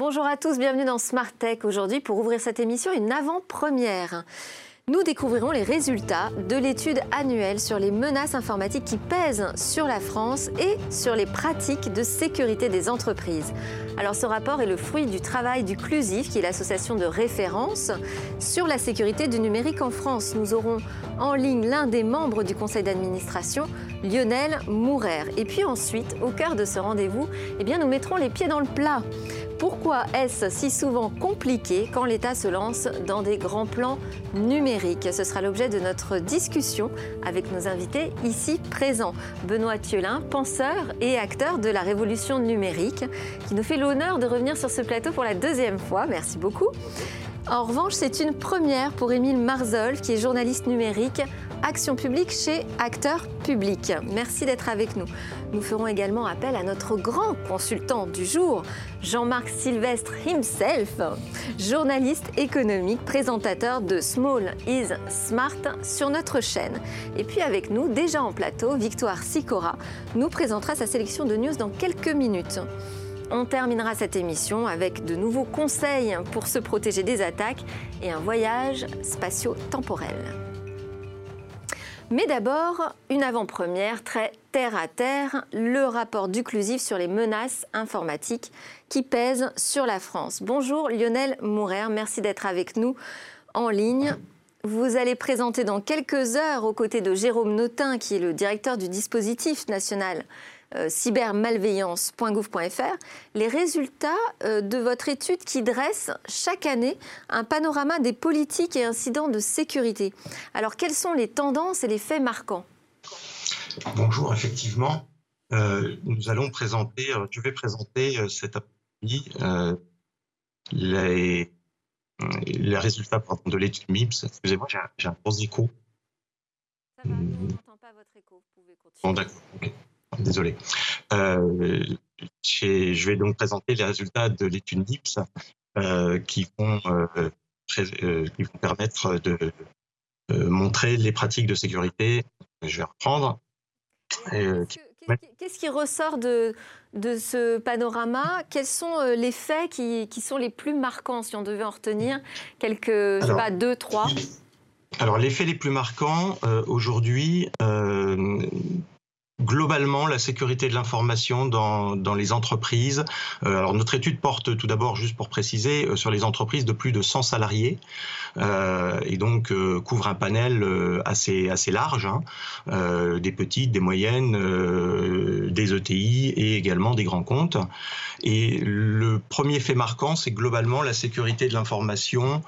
Bonjour à tous, bienvenue dans Smart Tech. Aujourd'hui, pour ouvrir cette émission, une avant-première. Nous découvrirons les résultats de l'étude annuelle sur les menaces informatiques qui pèsent sur la France et sur les pratiques de sécurité des entreprises. Alors ce rapport est le fruit du travail du CLUSIF, qui est l'association de référence sur la sécurité du numérique en France. Nous aurons en ligne l'un des membres du conseil d'administration, Lionel Mourer. Et puis ensuite, au cœur de ce rendez-vous, eh bien, nous mettrons les pieds dans le plat. Pourquoi est-ce si souvent compliqué quand l'État se lance dans des grands plans numériques Ce sera l'objet de notre discussion avec nos invités ici présents. Benoît Thiolin, penseur et acteur de la révolution numérique, qui nous fait l'honneur de revenir sur ce plateau pour la deuxième fois. Merci beaucoup. En revanche, c'est une première pour Émile Marzol, qui est journaliste numérique, action publique chez Acteurs Publics. Merci d'être avec nous. Nous ferons également appel à notre grand consultant du jour, Jean-Marc Sylvestre himself, journaliste économique, présentateur de Small is Smart sur notre chaîne. Et puis avec nous, déjà en plateau, Victoire Sicora nous présentera sa sélection de news dans quelques minutes. On terminera cette émission avec de nouveaux conseils pour se protéger des attaques et un voyage spatio-temporel. Mais d'abord, une avant-première très terre à terre, le rapport d'Uclusif sur les menaces informatiques qui pèsent sur la France. Bonjour Lionel Mourer, merci d'être avec nous en ligne. Vous allez présenter dans quelques heures, aux côtés de Jérôme Notin, qui est le directeur du dispositif national euh, cybermalveillance.gouv.fr, les résultats euh, de votre étude qui dresse chaque année un panorama des politiques et incidents de sécurité. Alors, quelles sont les tendances et les faits marquants? Bonjour, effectivement, euh, nous allons présenter, je vais présenter cet après-midi les, les, résultats de l'étude MIPS. Excusez-moi, j'ai un, gros écho. Ça va, on n'entend pas votre écho, vous pouvez continuer. Bon, d'accord, désolé. Euh, je vais donc présenter les résultats de l'étude NIPS euh, qui, vont, euh, qui vont permettre de montrer les pratiques de sécurité. Je vais reprendre. Qu'est-ce qui ressort de, de ce panorama? Quels sont les faits qui, qui, sont les plus marquants, si on devait en retenir? Quelques, je sais pas, deux, trois. alors, les faits les plus marquants, aujourd'hui, globalement la sécurité de l'information dans, les entreprises. Euh, alors notre étude porte tout d'abord, juste pour préciser, euh, sur les entreprises de plus de 100 salariés euh, et donc euh, couvre un panel assez, assez large, hein, des petites, des moyennes, des ETI et également des grands comptes. Et le premier fait marquant, c'est globalement la sécurité de l'information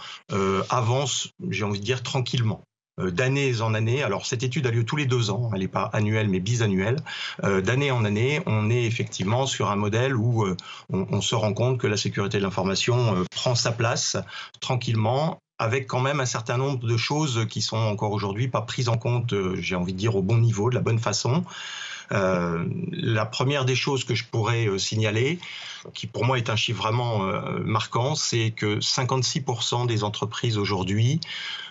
avance, j'ai envie de dire, tranquillement. Euh, d'année en année, alors cette étude a lieu tous les deux ans, elle n'est pas annuelle mais bisannuelle, euh, d'année en année, on est effectivement sur un modèle où euh, on, se rend compte que la sécurité de l'information prend sa place tranquillement avec quand même un certain nombre de choses qui sont encore aujourd'hui pas prises en compte, j'ai envie de dire, au bon niveau, de la bonne façon. Euh, la première des choses que je pourrais euh, signaler, qui pour moi est un chiffre vraiment euh, marquant, c'est que 56% des entreprises aujourd'hui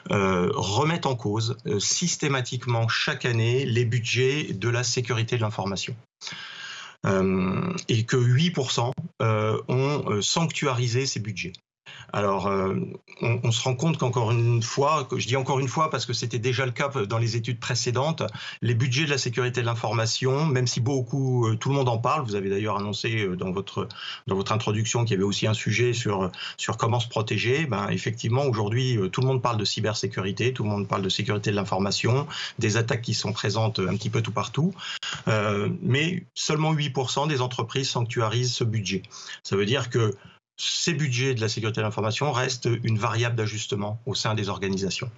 remettent en cause systématiquement chaque année les budgets de la sécurité de l'information. et que 8% ont sanctuarisé ces budgets. Alors, euh, on, se rend compte qu'encore une fois, je dis encore une fois parce que c'était déjà le cas dans les études précédentes, les budgets de la sécurité de l'information, même si beaucoup, euh, tout le monde en parle, vous avez d'ailleurs annoncé euh, dans votre, dans votre introduction qu'il y avait aussi un sujet sur, sur comment se protéger, ben, effectivement, aujourd'hui, tout le monde parle de cybersécurité, tout le monde parle de sécurité de l'information, des attaques qui sont présentes un petit peu tout partout, mais seulement 8% des entreprises sanctuarisent ce budget. Ça veut dire que ces budgets de la sécurité de l'information restent une variable d'ajustement au sein des organisations.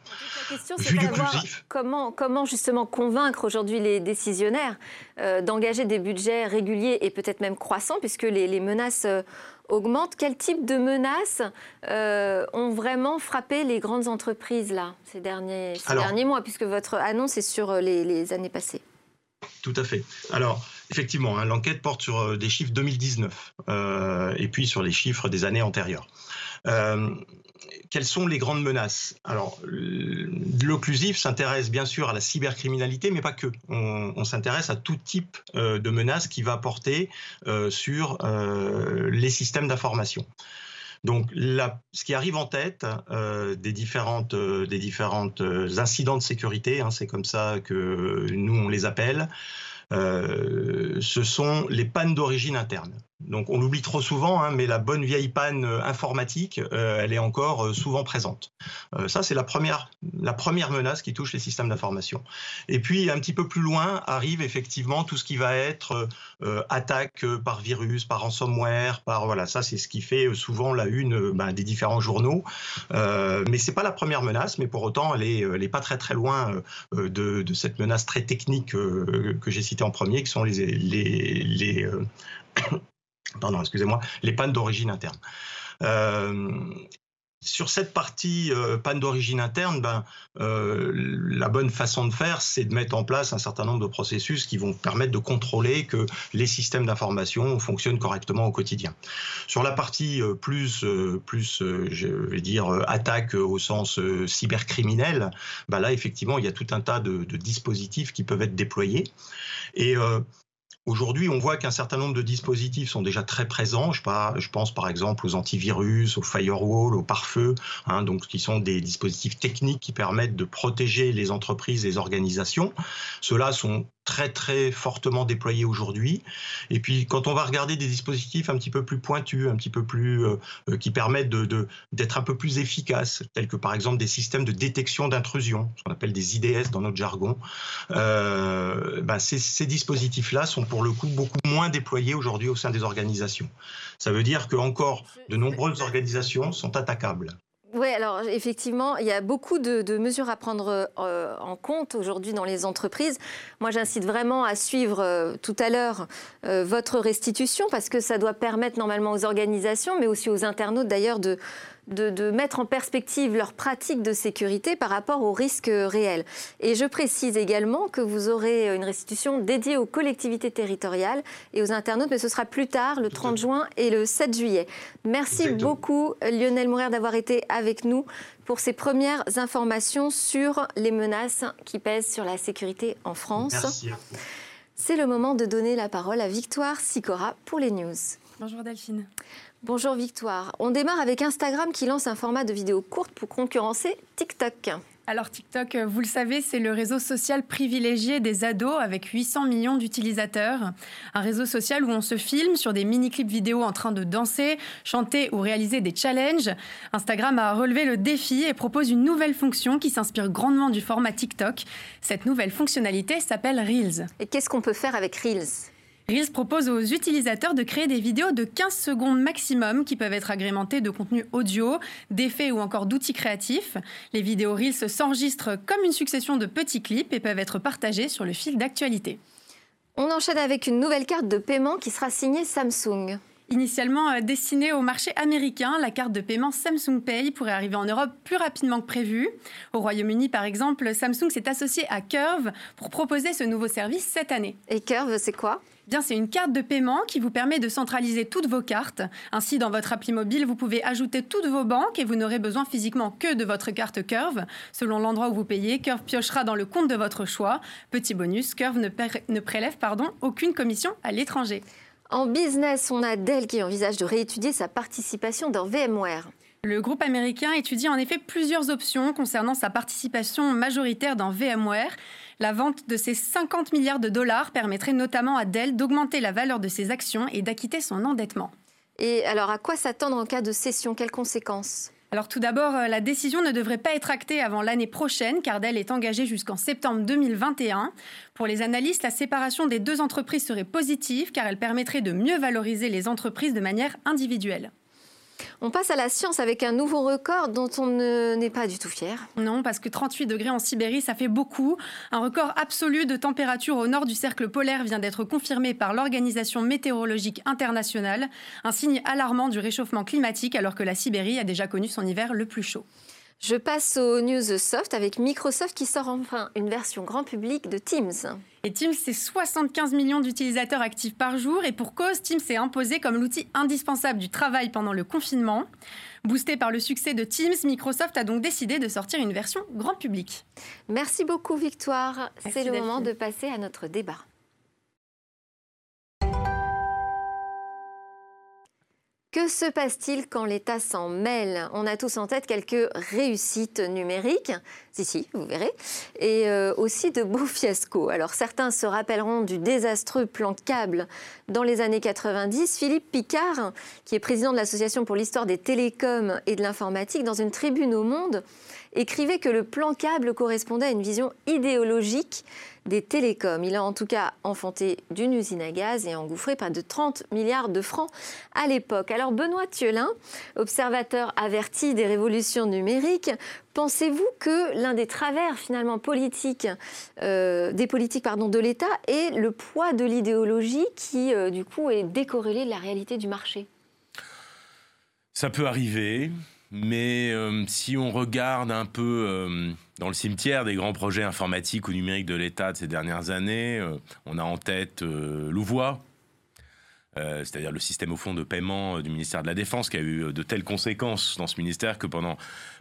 La question, c'est comment, comment justement convaincre aujourd'hui les décisionnaires euh, d'engager des budgets réguliers et peut-être même croissants, puisque les, menaces euh, augmentent. Quel type de menaces euh, ont vraiment frappé les grandes entreprises là, ces derniers, derniers mois, puisque votre annonce est sur les, les années passées? Tout à fait. Alors, Effectivement, hein, l'enquête porte sur euh, des chiffres 2019 euh, et puis sur les chiffres des années antérieures. Euh, quelles sont les grandes menaces? Alors, l'occlusif s'intéresse bien sûr à la cybercriminalité, mais pas que. On, s'intéresse à tout type de menaces qui va porter sur les systèmes d'information. Donc, ce qui arrive en tête des différentes, des différentes incidents de sécurité, hein, c'est comme ça que nous on les appelle, ce sont les pannes d'origine interne. Donc on l'oublie trop souvent, hein, mais la bonne vieille panne euh, informatique, euh, elle est encore euh, souvent présente. ça, c'est la première, la première menace qui touche les systèmes d'information. Et puis un petit peu plus loin arrive effectivement tout ce qui va être attaque par virus, par ransomware, par voilà, ça c'est ce qui fait souvent la une ben, des différents journaux. mais c'est pas la première menace, mais pour autant elle est, elle est pas très très loin de, cette menace très technique que j'ai citée en premier, qui sont les pardon, excusez-moi, les pannes d'origine interne. Euh, sur cette partie euh, panne d'origine interne, ben, euh, la bonne façon de faire, c'est de mettre en place un certain nombre de processus qui vont permettre de contrôler que les systèmes d'information fonctionnent correctement au quotidien. Sur la partie plus, plus je vais dire, attaque au sens cybercriminel, ben là, effectivement, il y a tout un tas de, de dispositifs qui peuvent être déployés. Et Aujourd'hui, on voit qu'un certain nombre de dispositifs sont déjà très présents. Je, pense par exemple aux antivirus, aux firewalls, aux pare-feux, hein, qui sont des dispositifs techniques qui permettent de protéger les entreprises les organisations. Ceux-là sont très très fortement déployés aujourd'hui. Et puis quand on va regarder des dispositifs un petit peu plus pointus, un petit peu plus euh, euh, qui permettent d'être un peu plus efficaces, tels que par exemple des systèmes de détection d'intrusion, ce qu'on appelle des IDS dans notre jargon, euh, ben, ces, ces dispositifs-là sont pour le coup beaucoup moins déployés aujourd'hui au sein des organisations. Ça veut dire que encore de nombreuses organisations sont attaquables. Oui, alors effectivement, il y a beaucoup de, mesures à prendre euh, en compte aujourd'hui dans les entreprises. Moi, j'incite vraiment à suivre euh, tout à l'heure euh, votre restitution parce que ça doit permettre normalement aux organisations, mais aussi aux internautes d'ailleurs, de, de, mettre en perspective leurs pratiques de sécurité par rapport aux risques réels. Et je précise également que vous aurez une restitution dédiée aux collectivités territoriales et aux internautes, mais ce sera plus tard, le 30 juin et le 7 juillet. Merci beaucoup Lionel Mourir d'avoir été avec nous pour ces premières informations sur les menaces qui pèsent sur la sécurité en France. Merci C'est le moment de donner la parole à Victoire Sicora pour les news. Bonjour Delphine. Bonjour Victoire. On démarre avec Instagram qui lance un format de vidéo courte pour concurrencer TikTok. Alors TikTok, vous le savez, c'est le réseau social privilégié des ados avec 800 millions d'utilisateurs. Un réseau social où on se filme sur des mini-clips vidéo en train de danser, chanter ou réaliser des challenges. Instagram a relevé le défi et propose une nouvelle fonction qui s'inspire grandement du format TikTok. Cette nouvelle fonctionnalité s'appelle Reels. Et qu'est-ce qu'on peut faire avec Reels? Reels propose aux utilisateurs de créer des vidéos de 15 secondes maximum qui peuvent être agrémentées de contenu audio, d'effets ou encore d'outils créatifs. Les vidéos Reels s'enregistrent comme une succession de petits clips et peuvent être partagées sur le fil d'actualité. On enchaîne avec une nouvelle carte de paiement qui sera signée Samsung. Initialement euh, destinée au marché américain, la carte de paiement Samsung Pay pourrait arriver en Europe plus rapidement que prévu. Au Royaume-Uni, par exemple, Samsung s'est associé à Curve pour proposer ce nouveau service cette année. Et Curve, c'est quoi? C'est une carte de paiement qui vous permet de centraliser toutes vos cartes. Ainsi, dans votre appli mobile, vous pouvez ajouter toutes vos banques et vous n'aurez besoin physiquement que de votre carte Curve. Selon l'endroit où vous payez, Curve piochera dans le compte de votre choix. Petit bonus, Curve ne, prélève aucune commission à l'étranger. En business, on a Dell qui envisage de réétudier sa participation dans VMware. Le groupe américain étudie en effet plusieurs options concernant sa participation majoritaire dans VMware. La vente de ces 50 milliards de dollars permettrait notamment à Dell d'augmenter la valeur de ses actions et d'acquitter son endettement. Et alors, à quoi s'attendre en cas de cession? Quelles conséquences? Alors tout d'abord, euh, la décision ne devrait pas être actée avant l'année prochaine car Dell est engagée jusqu'en septembre 2021. Pour les analystes, la séparation des deux entreprises serait positive car elle permettrait de mieux valoriser les entreprises de manière individuelle. On passe à la science avec un nouveau record dont on n'est pas du tout fier. Non, parce que 38 degrés en Sibérie, ça fait beaucoup. Un record absolu de température au nord du cercle polaire vient d'être confirmé par l'Organisation météorologique internationale, un signe alarmant du réchauffement climatique alors que la Sibérie a déjà connu son hiver le plus chaud. Je passe aux news soft avec Microsoft qui sort enfin une version grand public de Teams. Et Teams, c'est 75 millions d'utilisateurs actifs par jour. Et pour cause, Teams s'est imposé comme l'outil indispensable du travail pendant le confinement. Boosté par le succès de Teams, Microsoft a donc décidé de sortir une version grand public. Merci beaucoup Victoire. C'est le moment de passer à notre débat. Que se passe-t-il quand l'État s'en mêle? On a tous en tête quelques réussites numériques, si, si, vous verrez, et euh, aussi de beaux fiascos. Alors certains se rappelleront du désastreux plan câble dans les années 90. Philippe Picard, qui est président de l'Association pour l'histoire des télécoms et de l'informatique, dans une tribune au Monde, écrivait que le plan câble correspondait à une vision idéologique des télécoms. Il a en tout cas enfanté d'une usine à gaz et engouffré pas de 30 milliards de francs à l'époque. Alors Benoît Thielin, observateur averti des révolutions numériques, pensez-vous que l'un des travers finalement politiques, euh, des politiques pardon, de l'État est le poids de l'idéologie qui euh, du coup est décorrélé de la réalité du marché? Ça peut arriver. Mais euh, si on regarde un peu euh, dans le cimetière des grands projets informatiques ou numériques de l'État de ces dernières années, euh, on a en tête Louvois, c'est-à-dire le système au fond de paiement du ministère de la Défense, qui a eu de telles conséquences dans ce ministère que pendant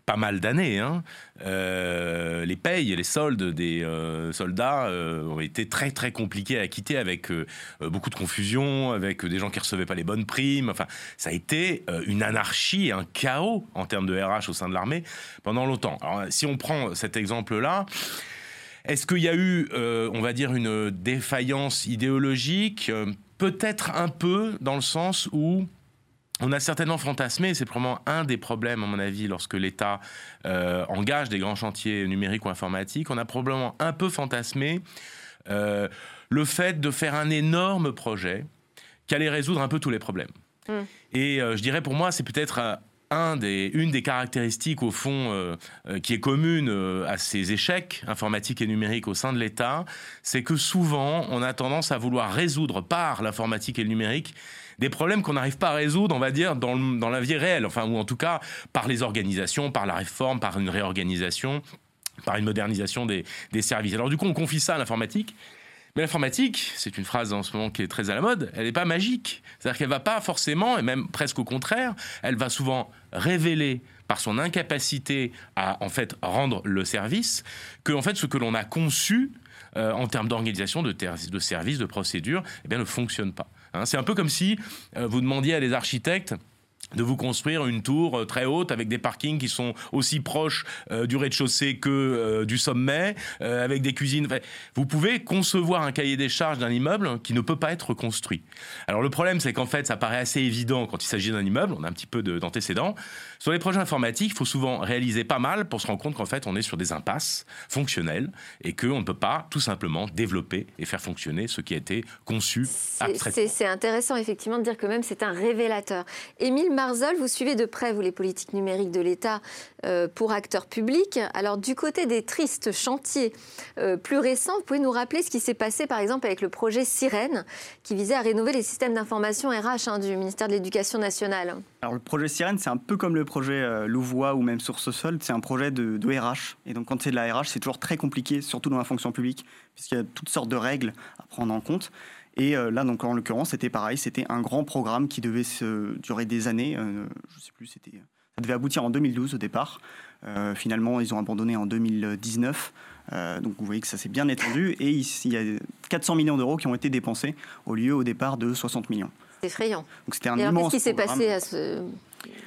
pas mal d'années, hein, euh, les payes les soldes des euh, soldats euh, ont été très très compliqués à quitter avec beaucoup de confusion, avec des gens qui recevaient pas les bonnes primes. Enfin, ça a été une anarchie, un chaos en termes de RH au sein de l'armée pendant longtemps. Alors, si on prend cet exemple-là, est-ce qu'il y a eu, on va dire, une défaillance idéologique Peut-être un peu, dans le sens où on a certainement fantasmé, c'est probablement un des problèmes, à mon avis, lorsque l'État euh, engage des grands chantiers numériques ou informatiques, on a probablement un peu fantasmé euh, le fait de faire un énorme projet qui allait résoudre un peu tous les problèmes. Hmm. Et euh, je dirais pour moi, c'est peut-être un des, une des caractéristiques, au fond, qui est commune à ces échecs informatiques et numériques au sein de l'État, c'est que souvent, on a tendance à vouloir résoudre par l'informatique et le numérique des problèmes qu'on n'arrive pas à résoudre, on va dire, dans, dans la vie réelle, enfin, ou en tout cas par les organisations, par la réforme, par une réorganisation, par une modernisation des, des services. Alors du coup, on confie ça à l'informatique. Mais l'informatique, c'est une phrase en ce moment qui est très à la mode, elle n'est pas magique. C'est-à-dire qu'elle va pas forcément, et même presque au contraire, elle va souvent révéler par son incapacité à en fait rendre le service que en fait ce que l'on a conçu euh, en termes d'organisation, de, de services, de procédures, eh bien ne fonctionne pas. Hein, c'est un peu comme si euh, vous demandiez à des architectes de vous construire une tour euh, très haute avec des parkings qui sont aussi proches euh, du rez-de-chaussée que du sommet, avec des cuisines. vous pouvez concevoir un cahier des charges d'un immeuble qui ne peut pas être construit. Alors le problème, c'est qu'en fait, ça paraît assez évident quand il s'agit d'un immeuble, on a un petit peu d'antécédents. Sur les projets informatiques, il faut souvent réaliser pas mal pour se rendre compte qu'en fait, on est sur des impasses fonctionnelles et qu'on ne peut pas tout simplement développer et faire fonctionner ce qui a été conçu C'est intéressant effectivement de dire que même c'est un révélateur. Émile Marzol, vous suivez de près, vous, les politiques numériques de l'État euh, pour acteurs publics. Alors, du côté des tristes chantiers euh, plus récents, vous pouvez nous rappeler ce qui s'est passé, par exemple, avec le projet Sirène, qui visait à rénover les systèmes d'information RH hein, du ministère de l'Éducation nationale Alors, le projet Sirène, c'est un peu comme le projet euh, Louvois ou même Source Sol, c'est un projet de, de RH. Et donc, quand c'est de la RH, c'est toujours très compliqué, surtout dans la fonction publique, puisqu'il y a toutes sortes de règles à prendre en compte. Et euh, là, donc en l'occurrence, c'était pareil, c'était un grand programme qui devait durer des années. Euh, je sais plus, ça devait aboutir en 2012 au départ. Euh, finalement, ils ont abandonné en 2019. donc vous voyez que ça s'est bien étendu. Et il y a 400 millions d'euros qui ont été dépensés au lieu au départ de 60 millions. C'est effrayant. Donc c'était un et immense. Qu'est-ce qui s'est passé à ce...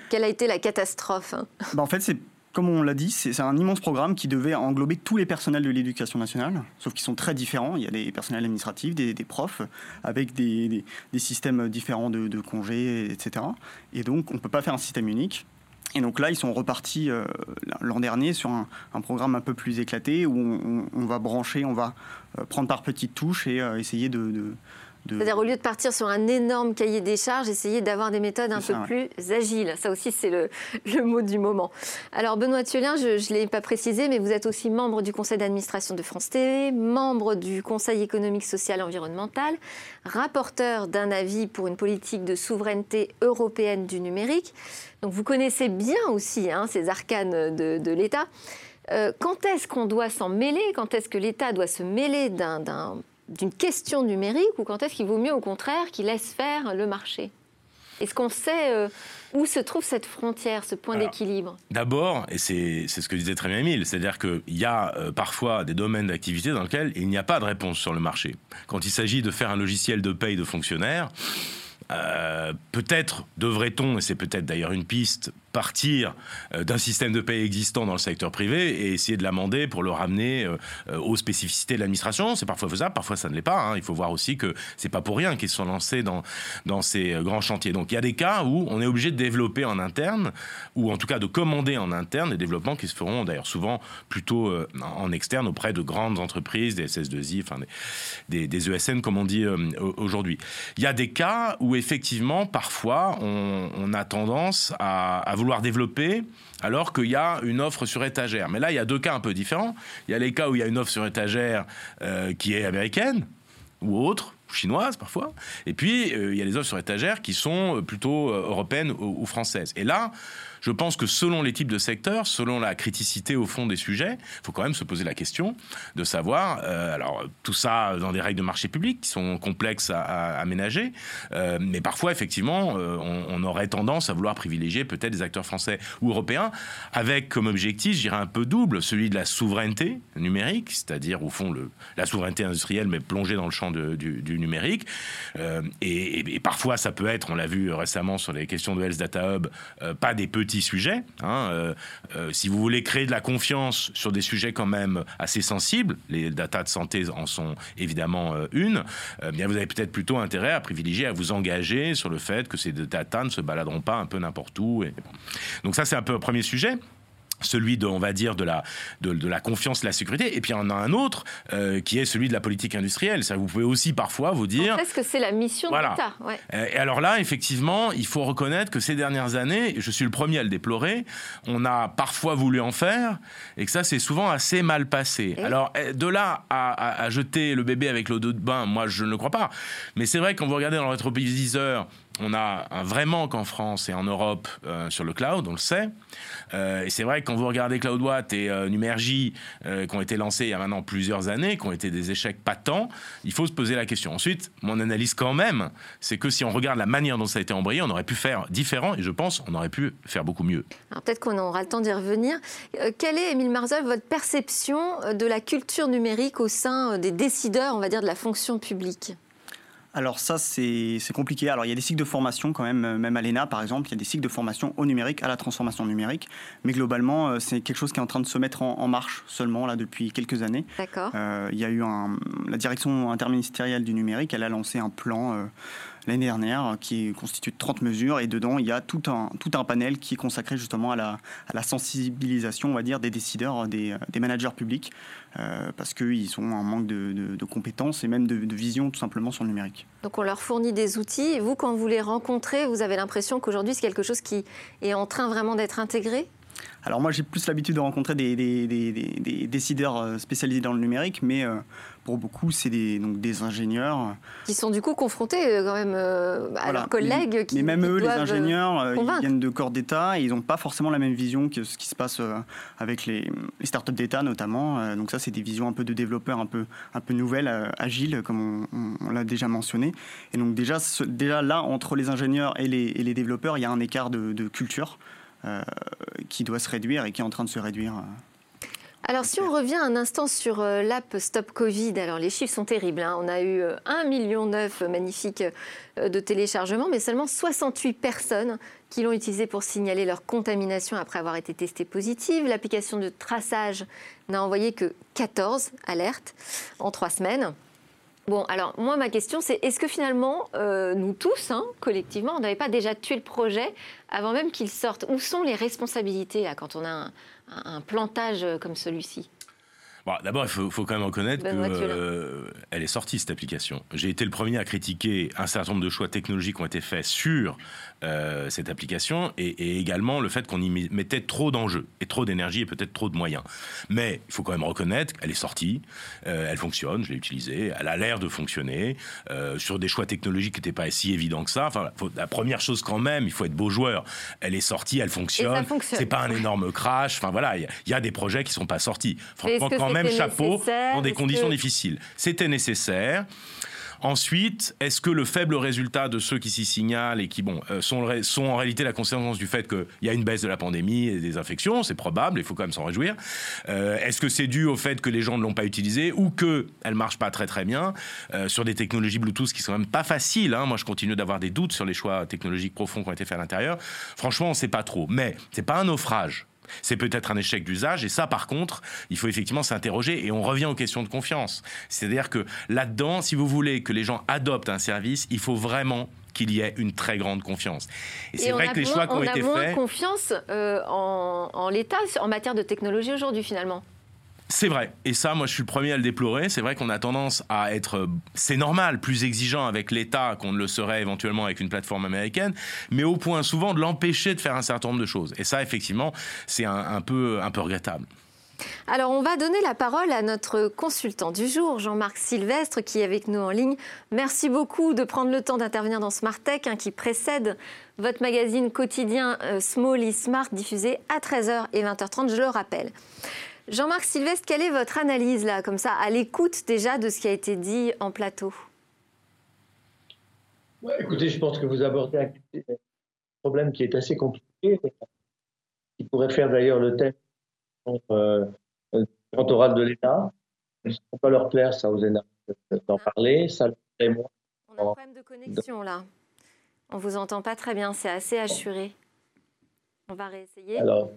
Quelle a été la catastrophe hein? Bah, En fait, c'est comme on l'a dit, c'est un immense programme qui devait englober tous les personnels de l'éducation nationale, sauf qu'ils sont très différents. Il y a des personnels administratifs, des, profs, avec des, systèmes différents de, congés, etc. Et donc, on ne peut pas faire un système unique. Et donc là, ils sont repartis euh, l'an dernier sur un, programme un peu plus éclaté où on, va brancher, on va euh, prendre par petites touches et euh, essayer de c'est-à-dire, au lieu de partir sur un énorme cahier des charges, essayer d'avoir des méthodes un peu plus agiles. Ça aussi, c'est le, mot du moment. Alors, Benoît Thiolin, je ne l'ai pas précisé, mais vous êtes aussi membre du conseil d'administration de France TV, membre du conseil économique, social et environnemental, rapporteur d'un avis pour une politique de souveraineté européenne du numérique. Donc, vous connaissez bien aussi hein, ces arcanes de, l'État. Euh, quand est-ce qu'on doit s'en mêler? Quand est-ce que l'État doit se mêler d'un d'une question numérique ou quand est-ce qu'il vaut mieux au contraire qu'il laisse faire le marché? Est-ce qu'on sait euh, Où se trouve cette frontière, ce point d'équilibre? D'abord, et c'est ce que disait très bien Emile, c'est-à-dire qu'il y a euh, parfois des domaines d'activité dans lesquels il n'y a pas de réponse sur le marché. Quand il s'agit de faire un logiciel de paye de fonctionnaires, euh, peut-être devrait-on, et c'est peut-être d'ailleurs une piste, partir euh, d'un système de paie existant dans le secteur privé et essayer de l'amender pour le ramener euh, aux spécificités de l'administration. C'est parfois faisable, parfois ça ne l'est pas. Hein. Il faut voir aussi que c'est pas pour rien qu'ils sont lancés dans, dans ces grands chantiers. Donc il y a des cas où on est obligé de développer en interne, ou en tout cas de commander en interne des développements qui se feront d'ailleurs souvent plutôt en externe auprès de grandes entreprises, des SS2I, enfin des, des, ESN comme on dit aujourd'hui. Il y a des cas où effectivement, parfois, on, a tendance à, vouloir développer alors qu'il y a une offre sur étagère. Mais là, il y a deux cas un peu différents. Il y a les cas où il y a une offre sur étagère euh, qui est américaine ou autre, chinoise parfois. Et puis, euh, il y a les offres sur étagère qui sont plutôt euh, européennes ou françaises. Et là, je pense que selon les types de secteurs, selon la criticité au fond des sujets, il faut quand même se poser la question de savoir, euh, alors tout ça dans des règles de marché public qui sont complexes à, aménager, euh, mais parfois effectivement euh, on, aurait tendance à vouloir privilégier peut-être des acteurs français ou européens avec comme objectif, je un peu double, celui de la souveraineté numérique, c'est-à-dire au fond le, la souveraineté industrielle mais plongée dans le champ du, numérique. Et, et, parfois ça peut être, on l'a vu récemment sur les questions de Health Data Hub, pas des petits sujet. Hein, euh, euh, si vous voulez créer de la confiance sur des sujets quand même assez sensibles, les datas de santé en sont évidemment euh, une, bien vous avez peut-être plutôt intérêt à privilégier, à vous engager sur le fait que ces datas ne se baladeront pas un peu n'importe où. Et... Donc ça, c'est un peu un premier sujet celui de, on va dire, de la, de, la confiance, de la sécurité, et puis il y en a un autre euh, qui est celui de la politique industrielle. Ça, vous pouvez aussi parfois vous dire. Est-ce que c'est la mission de l'État euh, Et alors là, effectivement, il faut reconnaître que ces dernières années, je suis le premier à le déplorer, on a parfois voulu en faire, et que ça, c'est souvent assez mal passé. alors, eh, de là à, à, jeter le bébé avec l'eau de bain, moi, je ne le crois pas. Mais c'est vrai, quand vous regardez dans le rétroviseur, on a un vrai manque en France et en Europe euh, sur le cloud, on le sait. Euh, et c'est vrai que quand vous regardez CloudWatt et euh, Numergy, qui ont été lancés il y a maintenant plusieurs années, qui ont été des échecs patents, il faut se poser la question. Ensuite, mon analyse quand même, c'est que si on regarde la manière dont ça a été embrayé, on aurait pu faire différent et je pense on aurait pu faire beaucoup mieux. Alors peut-être qu'on aura le temps d'y revenir. quelle est, Émile Marzol, votre perception de la culture numérique au sein des décideurs, on va dire, de la fonction publique? Alors ça, c'est compliqué. Alors il y a des cycles de formation quand même, euh, même à l'ENA par exemple, il y a des cycles de formation au numérique, à la transformation numérique. Mais globalement, euh, c'est quelque chose qui est en train de se mettre en, marche seulement là depuis quelques années. D'accord. Euh, il y a eu un, la direction interministérielle du numérique, elle a lancé un plan l'année dernière, qui est constitué de 30 mesures, et dedans, il y a tout un, tout un panel qui est consacré justement à la, à la sensibilisation, on va dire, des décideurs, des, des managers publics, euh, parce qu'ils ont un manque de, de, compétences et même de, de, vision tout simplement sur le numérique. Donc on leur fournit des outils. Vous, quand vous les rencontrez, vous avez l'impression qu'aujourd'hui, c'est quelque chose qui est en train vraiment d'être intégré? Alors moi j'ai plus l'habitude de rencontrer des, des, des, des, décideurs euh, spécialisés dans le numérique, mais euh, pour beaucoup c'est des, donc des ingénieurs. Qui sont du coup confrontés euh, quand même à leurs collègues. Mais, qui, mais même eux, les ingénieurs, ils viennent de corps d'État et ils n'ont pas forcément la même vision que ce qui se passe avec les, les startups d'État notamment. donc ça c'est des visions un peu de développeurs un peu, un peu nouvelles, agiles comme on, l'a déjà mentionné. Et donc déjà, déjà là, entre les ingénieurs et les, et les développeurs, il y a un écart de, de culture. Euh, qui doit se réduire et qui est en train de se réduire. Euh, alors, si on revient un instant sur euh, l'app Stop Covid, alors les chiffres sont terribles. Hein. On a eu 1,9 million magnifiques de téléchargements, mais seulement 68 personnes qui l'ont utilisé pour signaler leur contamination après avoir été testées positives. L'application de traçage n'a envoyé que 14 alertes en trois semaines. Bon, alors moi, ma question, c'est est-ce que finalement, euh, nous tous, hein, collectivement, on n'avait pas déjà tué le projet avant même qu'il sorte? Où sont les responsabilités quand on a un plantage comme celui-ci D'abord, il faut, quand même reconnaître qu'elle euh, est sortie, cette application. J'ai été le premier à critiquer un certain nombre de choix technologiques qui ont été faits sur euh, cette application et, également le fait qu'on y mettait trop d'enjeux et trop d'énergie et peut-être trop de moyens. Mais il faut quand même reconnaître qu'elle est sortie, euh, elle fonctionne, je l'ai utilisée, elle a l'air de fonctionner sur des choix technologiques qui n'étaient pas si évidents que ça. Enfin, la première chose quand même, il faut être beau joueur. Elle est sortie, elle fonctionne. C'est pas un énorme crash. Enfin voilà, il y, a des projets qui sont pas sortis. Franchement, quand même chapeau dans des conditions difficiles. C'était nécessaire. Ensuite, est-ce que le faible résultat de ceux qui s'y signalent et qui bon, euh, sont, sont, en réalité la conséquence du fait qu'il y a une baisse de la pandémie et des infections C'est probable, il faut quand même s'en réjouir. Euh, est-ce que c'est dû au fait que les gens ne l'ont pas utilisée ou qu'elle ne marche pas très très bien? Euh, sur des technologies Bluetooth qui sont même pas faciles hein. Moi, je continue d'avoir des doutes sur les choix technologiques profonds qui ont été faits à l'intérieur. Franchement, on ne sait pas trop. Mais c'est pas un naufrage. C'est peut-être un échec d'usage, et ça, par contre, il faut effectivement s'interroger, et on revient aux questions de confiance. C'est-à-dire que là-dedans, si vous voulez que les gens adoptent un service, il faut vraiment qu'il y ait une très grande confiance. Et c'est vrai que les choix qui ont été faits... On a moins confiance euh, en, en l'État en matière de technologie aujourd'hui, finalement. C'est vrai, et ça, moi, je suis le premier à le déplorer. C'est vrai qu'on a tendance à être, c'est normal, plus exigeant avec l'État qu'on ne le serait éventuellement avec une plateforme américaine, mais au point souvent de l'empêcher de faire un certain nombre de choses. Et ça, effectivement, c'est un, peu, un peu regrettable. Alors, on va donner la parole à notre consultant du jour, Jean-Marc Sylvestre, qui est avec nous en ligne. Merci beaucoup de prendre le temps d'intervenir dans Smart Tech, hein, qui précède votre magazine quotidien euh, Small e Smart, diffusé à 13h et 20h30, je le rappelle. Jean-Marc Sylvestre, quelle est votre analyse là, comme ça, à l'écoute déjà de ce qui a été dit en plateau? Écoutez, je pense que vous abordez un problème qui est assez compliqué, qui pourrait faire d'ailleurs le thème euh, grand oral de l'État. Ce ne pas leur plaire, ça, aux ENA, d'en parler. Ça. On a un problème de connexion là. On ne vous entend pas très bien, c'est assez assuré. On va réessayer. Alors,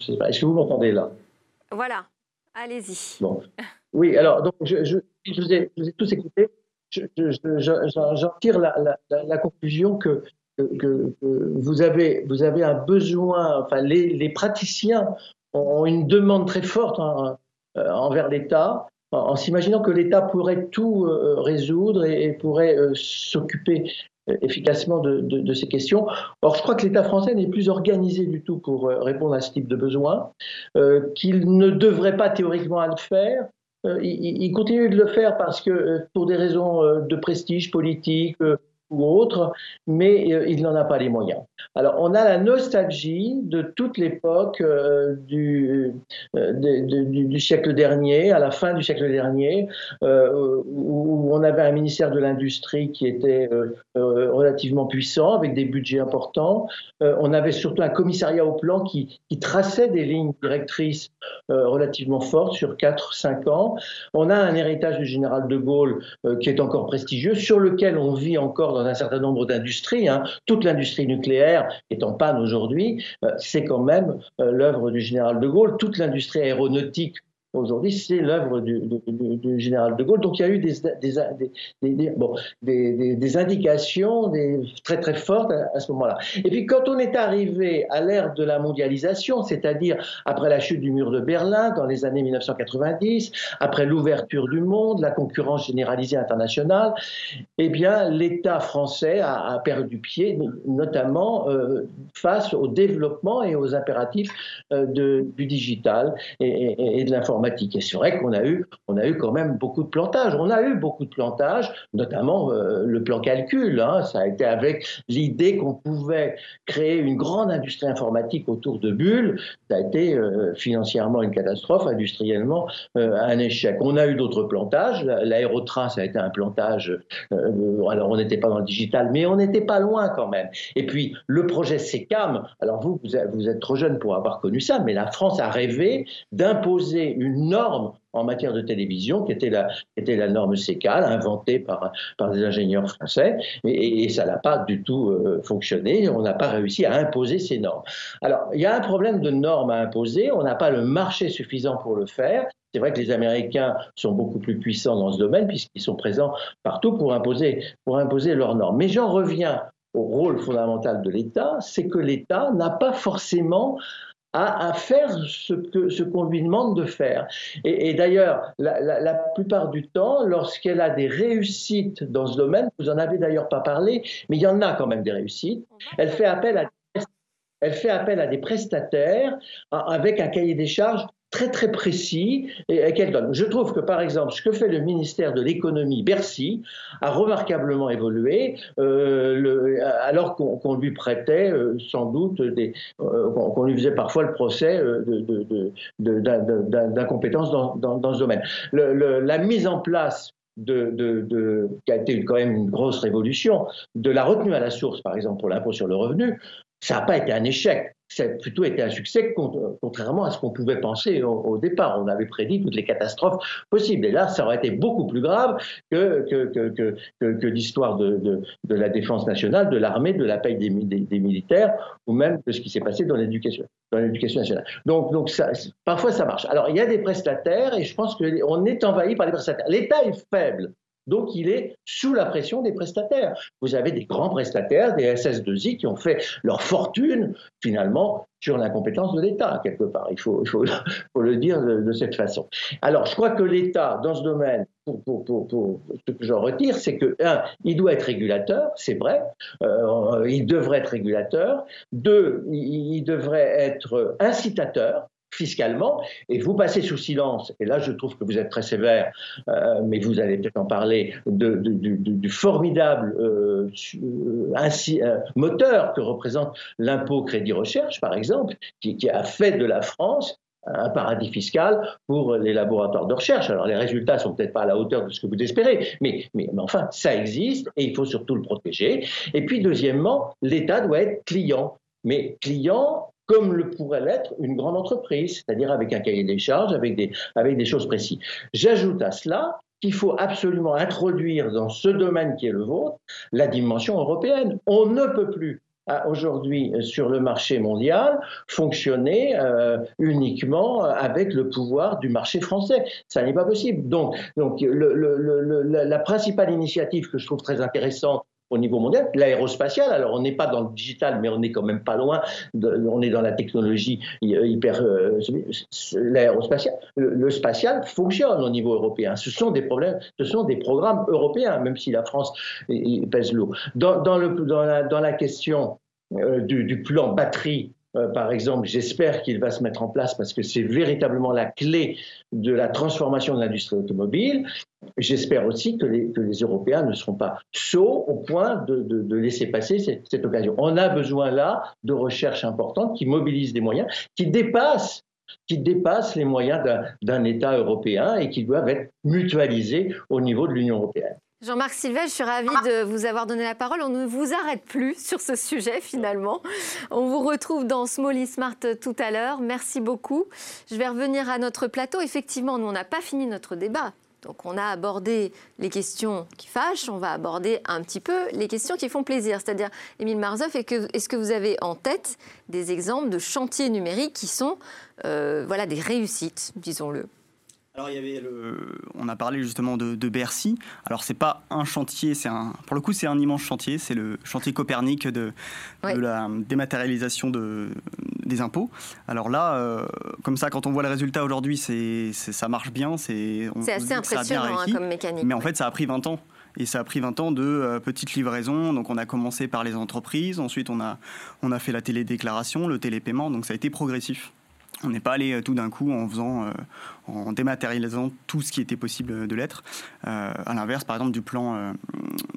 est-ce que vous m'entendez là? Voilà, allez-y. Bon. Oui, alors, donc, je, je, vous, ai, tous écouté. J'en tire la, la, conclusion que, que, vous, avez, vous avez un besoin, enfin, les, les praticiens ont une demande très forte hein, euh, envers l'État en, s'imaginant que l'État pourrait tout euh, résoudre et, pourrait euh, s'occuper efficacement de, ces questions. Or, je crois que l'État français n'est plus organisé du tout pour euh, répondre à ce type de besoin, euh, qu'il ne devrait pas théoriquement le faire. Euh, il, continue de le faire parce que, pour des raisons de prestige politique, ou autre, mais euh, il n'en a pas les moyens. Alors, on a la nostalgie de toute l'époque euh, du, euh, du, siècle dernier, à la fin du siècle dernier, où on avait un ministère de l'Industrie qui était relativement puissant, avec des budgets importants. on avait surtout un commissariat au plan qui, qui traçait des lignes directrices relativement fortes sur 4-5 ans. On a un héritage du général de Gaulle qui est encore prestigieux, sur lequel on vit encore dans un certain nombre d'industries. Hein. Toute l'industrie nucléaire est en panne aujourd'hui. Euh, c'est quand même euh, l'œuvre du général de Gaulle. Toute l'industrie aéronautique aujourd'hui, c'est l'œuvre du, général de Gaulle. Donc il y a eu des, indications très très fortes à, ce moment-là. Et puis quand on est arrivé à l'ère de la mondialisation, c'est-à-dire après la chute du mur de Berlin dans les années 1990, après l'ouverture du monde, la concurrence généralisée internationale, eh bien l'État français a, perdu pied, notamment euh, face au développement et aux impératifs euh, du digital et de l'information et c'est vrai qu'on a eu, on a eu quand même beaucoup de plantages. On a eu beaucoup de plantages, notamment euh, le plan calcul. Hein. ça a été avec l'idée qu'on pouvait créer une grande industrie informatique autour de bulles. Ça a été euh, financièrement une catastrophe, industriellement euh, un échec. On a eu d'autres plantages. L'aérotrain, ça a été un plantage. alors on n'était pas dans le digital, mais on n'était pas loin quand même. Et puis le projet SECAM. Alors vous, vous êtes trop jeune pour avoir connu ça, mais la France a rêvé d'imposer une norme en matière de télévision, qui était la, norme CECAL, inventée par, par des ingénieurs français, et, ça n'a pas du tout euh, fonctionné. On n'a pas réussi à imposer ces normes. Alors, il y a un problème de normes à imposer. On n'a pas le marché suffisant pour le faire. C'est vrai que les Américains sont beaucoup plus puissants dans ce domaine puisqu'ils sont présents partout pour imposer, pour imposer leurs normes. Mais j'en reviens au rôle fondamental de l'État, c'est que l'État n'a pas forcément à, faire ce qu'on lui demande de faire. Et, d'ailleurs, la, plupart du temps, lorsqu'elle a des réussites dans ce domaine, vous en avez d'ailleurs pas parlé, mais il y en a quand même des réussites, elle fait appel à elle fait appel à des prestataires avec un cahier des charges très très précis et, qu'elle donne. Je trouve que par exemple ce que fait le ministère de l'économie Bercy a remarquablement évolué euh, alors qu'on lui prêtait euh, sans doute euh, qu'on lui faisait parfois le procès d'incompétence dans, ce domaine. La mise en place qui a été quand même une grosse révolution, de la retenue à la source, par exemple, pour l'impôt sur le revenu, ça n'a pas été un échec ça a plutôt été un succès, contrairement à ce qu'on pouvait penser au, départ. On avait prédit toutes les catastrophes possibles. Et là, ça aurait été beaucoup plus grave que, que, que, l'histoire de, de, la défense nationale, de l'armée, de la paix des, des, militaires, ou même de ce qui s'est passé dans l'éducation, dans l'éducation nationale. Donc, donc ça, parfois, ça marche. Alors, il y a des prestataires, et je pense qu'on est envahi par les prestataires. L'État est faible. Donc il est sous la pression des prestataires. Vous avez des grands prestataires, des SS2I qui ont fait leur fortune finalement sur l'incompétence de l'État, quelque part. Il faut, le dire de, cette façon. Alors je crois que l'État, dans ce domaine, pour, ce que j'en retire, c'est que, un, il doit être régulateur, c'est vrai, euh, il devrait être régulateur. Deux, il devrait être incitateur fiscalement, et vous passez sous silence, et là je trouve que vous êtes très sévère, euh, mais vous allez peut-être en parler, du, formidable euh, euh, moteur que représente l'impôt crédit recherche, par exemple, qui, a fait de la France un paradis fiscal pour les laboratoires de recherche. Alors les résultats sont peut-être pas à la hauteur de ce que vous espérez, mais enfin, ça existe et il faut surtout le protéger. Et puis deuxièmement, l'État doit être client mais client comme le pourrait l'être une grande entreprise, c'est-à-dire avec un cahier des charges, avec des, choses précises. J'ajoute à cela qu'il faut absolument introduire dans ce domaine qui est le vôtre la dimension européenne. On ne peut plus aujourd'hui sur le marché mondial fonctionner euh, uniquement avec le pouvoir du marché français. Ça n'est pas possible. Donc, la principale initiative que je trouve très intéressante au niveau mondial. L'aérospatial, alors on n'est pas dans le digital, mais on n'est quand même pas loin. on est dans la technologie hyper. Euh, l'aérospatial, le, spatial fonctionne au niveau européen. Ce sont des problèmes, ce sont des programmes européens, même si la France pèse lourd. Dans, dans, le, dans, la, dans la question euh, du, plan batterie euh, par exemple, j'espère qu'il va se mettre en place parce que c'est véritablement la clé de la transformation de l'industrie automobile. J'espère aussi que les, Européens ne seront pas sots au point de, laisser passer cette, occasion. On a besoin là de recherches importantes qui mobilisent des moyens, qui dépassent qui dépassent les moyens d'un État européen et qui doivent être mutualisés au niveau de l'Union européenne. Jean-Marc Sylvain, je suis ravie de vous avoir donné la parole. On ne vous arrête plus sur ce sujet finalement. On vous retrouve dans Small Smart tout à l'heure. Merci beaucoup. Je vais revenir à notre plateau. Effectivement, nous, on n'a pas fini notre débat. Donc on a abordé les questions qui fâchent, on va aborder un petit peu les questions qui font plaisir. C'est-à-dire, Émile Marzoff, est-ce que vous avez en tête des exemples de chantiers numériques qui sont euh, voilà, des réussites, disons-le? Alors il y avait le, on a parlé justement de, Bercy. Alors c'est pas un chantier, c'est un, pour le coup c'est un immense chantier. C'est le chantier Copernic de, la dématérialisation de, des impôts. Alors là, euh, comme ça, quand on voit les résultats aujourd'hui, c'est, ça marche bien. C'est, assez impressionnant hein, comme mécanique. Mais en fait, ça a pris 20 ans. Et ça a pris 20 ans de euh, petites livraisons. Donc on a commencé par les entreprises, ensuite on a, on a fait la télédéclaration, le télépaiement. Donc ça a été progressif. On n'est pas allé euh, tout d'un coup en faisant, en dématérialisant tout ce qui était possible de l'être. Euh, à l'inverse, par exemple, du plan euh,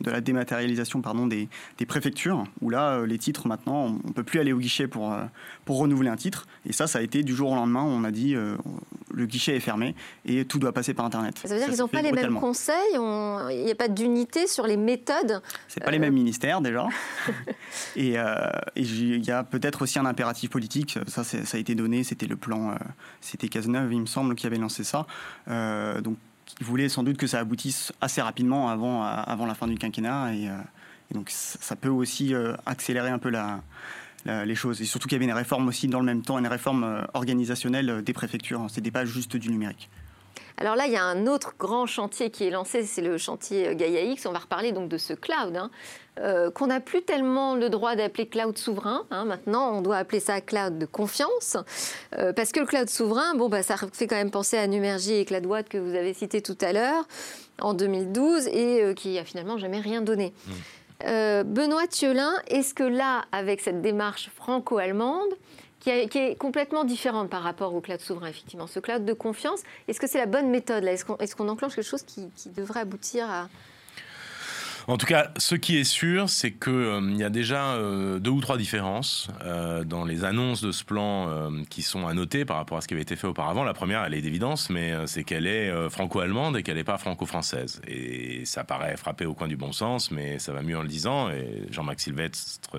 de la dématérialisation pardon, des, des préfectures, où là, euh, les titres, maintenant, on ne peut plus aller au guichet pour, pour renouveler un titre. Et ça, ça a été du jour au lendemain, on a dit, le guichet est fermé et tout doit passer par Internet. Ça veut dire qu'ils n'ont pas les mêmes conseils Il n'y a pas d'unité sur les méthodes C'est pas les mêmes ministères, déjà. et il y a peut-être aussi un impératif politique. Ça, ça a été donné, c'était le plan, c'était Cazeneuve, il me semble, qui avait lancé ça. Euh, donc, il voulait sans doute que ça aboutisse assez rapidement avant, avant la fin du quinquennat. Et, euh, donc, ça peut aussi euh, accélérer un peu les choses. Et surtout qu'il y avait une réforme aussi dans le même temps, une réforme organisationnelle des préfectures. Ce n'était pas juste du numérique. Alors là, il y a un autre grand chantier qui est lancé, c'est le chantier Gaia X. On va reparler donc de ce cloud. Hein. Euh, qu'on n'a plus tellement le droit d'appeler cloud souverain. Hein. Maintenant, on doit appeler ça cloud de confiance. Euh, parce que le cloud souverain, bon, bah, ça fait quand même penser à Numergy et CloudWatt que vous avez cité tout à l'heure, en 2012, et euh, qui a finalement jamais rien donné. Mmh. Benoît Thiolin, est-ce que là, avec cette démarche franco-allemande, qui, est complètement différente par rapport au cloud souverain, effectivement, ce cloud de confiance, est-ce que c'est la bonne méthode Est-ce qu'on enclenche quelque chose qui devrait aboutir à En tout cas, ce qui est sûr, c'est qu'il euh, y a déjà euh, deux ou trois différences euh, dans les annonces de ce plan qui sont à noter par rapport à ce qui avait été fait auparavant. La première, elle est d'évidence, mais c'est qu'elle est franco-allemande et qu'elle n'est pas franco-française. Et ça paraît frapper au coin du bon sens, mais ça va mieux en le disant. Et Jean-Marc Sylvestre,